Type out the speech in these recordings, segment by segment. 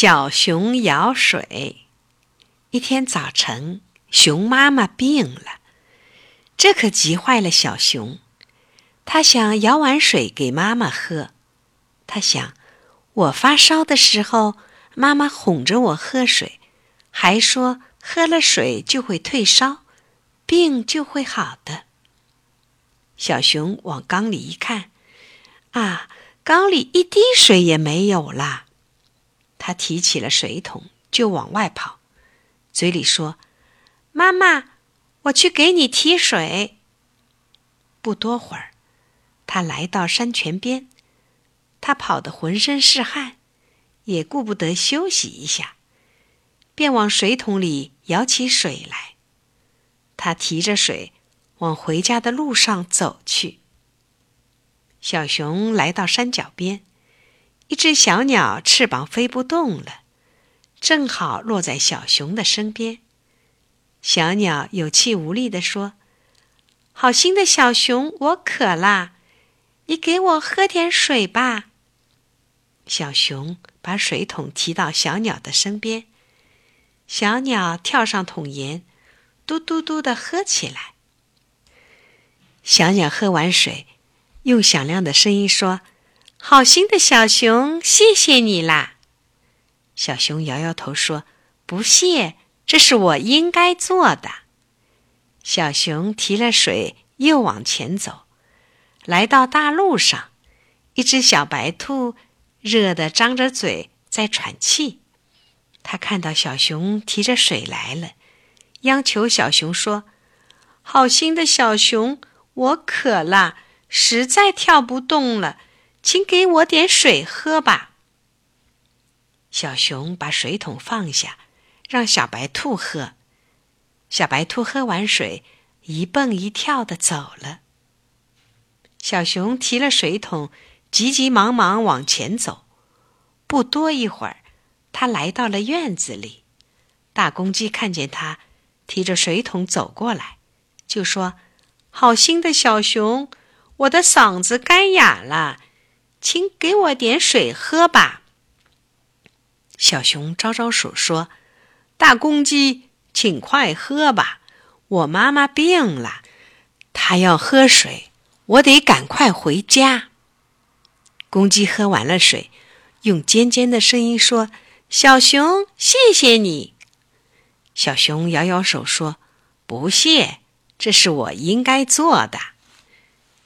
小熊舀水。一天早晨，熊妈妈病了，这可急坏了小熊。他想舀碗水给妈妈喝。他想，我发烧的时候，妈妈哄着我喝水，还说喝了水就会退烧，病就会好的。小熊往缸里一看，啊，缸里一滴水也没有啦。他提起了水桶，就往外跑，嘴里说：“妈妈，我去给你提水。”不多会儿，他来到山泉边，他跑得浑身是汗，也顾不得休息一下，便往水桶里舀起水来。他提着水往回家的路上走去。小熊来到山脚边。一只小鸟翅膀飞不动了，正好落在小熊的身边。小鸟有气无力地说：“好心的小熊，我渴了，你给我喝点水吧。”小熊把水桶提到小鸟的身边，小鸟跳上桶沿，嘟嘟嘟的喝起来。小鸟喝完水，用响亮的声音说。好心的小熊，谢谢你啦！小熊摇摇头说：“不谢，这是我应该做的。”小熊提了水，又往前走，来到大路上，一只小白兔热得张着嘴在喘气。他看到小熊提着水来了，央求小熊说：“好心的小熊，我渴了，实在跳不动了。”请给我点水喝吧。小熊把水桶放下，让小白兔喝。小白兔喝完水，一蹦一跳的走了。小熊提了水桶，急急忙忙往前走。不多一会儿，他来到了院子里。大公鸡看见他提着水桶走过来，就说：“好心的小熊，我的嗓子干哑了。”请给我点水喝吧。小熊招招手说：“大公鸡，请快喝吧，我妈妈病了，她要喝水，我得赶快回家。”公鸡喝完了水，用尖尖的声音说：“小熊，谢谢你。”小熊摇摇手说：“不谢，这是我应该做的。”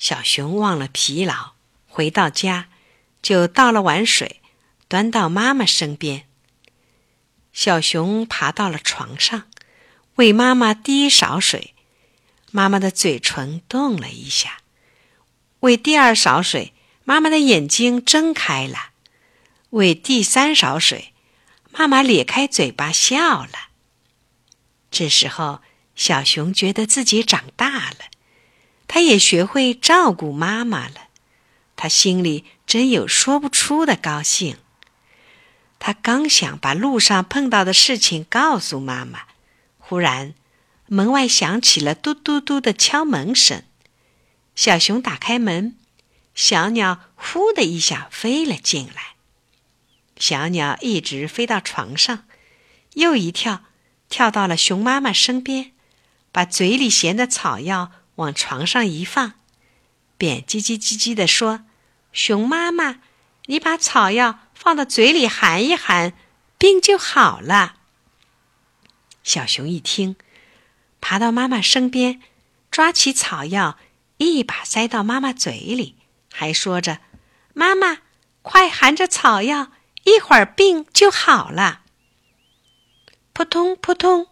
小熊忘了疲劳。回到家，就倒了碗水，端到妈妈身边。小熊爬到了床上，为妈妈第一勺水。妈妈的嘴唇动了一下。喂第二勺水，妈妈的眼睛睁开了。喂第三勺水，妈妈咧开嘴巴笑了。这时候，小熊觉得自己长大了，他也学会照顾妈妈了。他心里真有说不出的高兴。他刚想把路上碰到的事情告诉妈妈，忽然门外响起了嘟嘟嘟的敲门声。小熊打开门，小鸟“呼”的一下飞了进来。小鸟一直飞到床上，又一跳，跳到了熊妈妈身边，把嘴里衔的草药往床上一放。便叽叽叽叽地说：“熊妈妈，你把草药放到嘴里含一含，病就好了。”小熊一听，爬到妈妈身边，抓起草药，一把塞到妈妈嘴里，还说着：“妈妈，快含着草药，一会儿病就好了。”扑通扑通，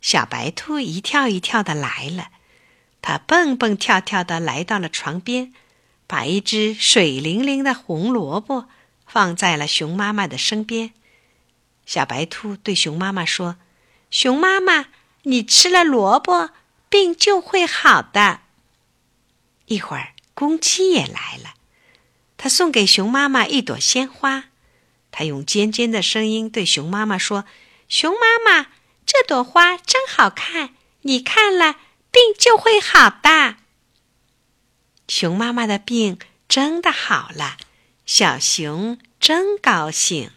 小白兔一跳一跳的来了。他蹦蹦跳跳的来到了床边，把一只水灵灵的红萝卜放在了熊妈妈的身边。小白兔对熊妈妈说：“熊妈妈，你吃了萝卜，病就会好的。”一会儿，公鸡也来了，他送给熊妈妈一朵鲜花。他用尖尖的声音对熊妈妈说：“熊妈妈，这朵花真好看，你看了。”病就会好的。熊妈妈的病真的好了，小熊真高兴。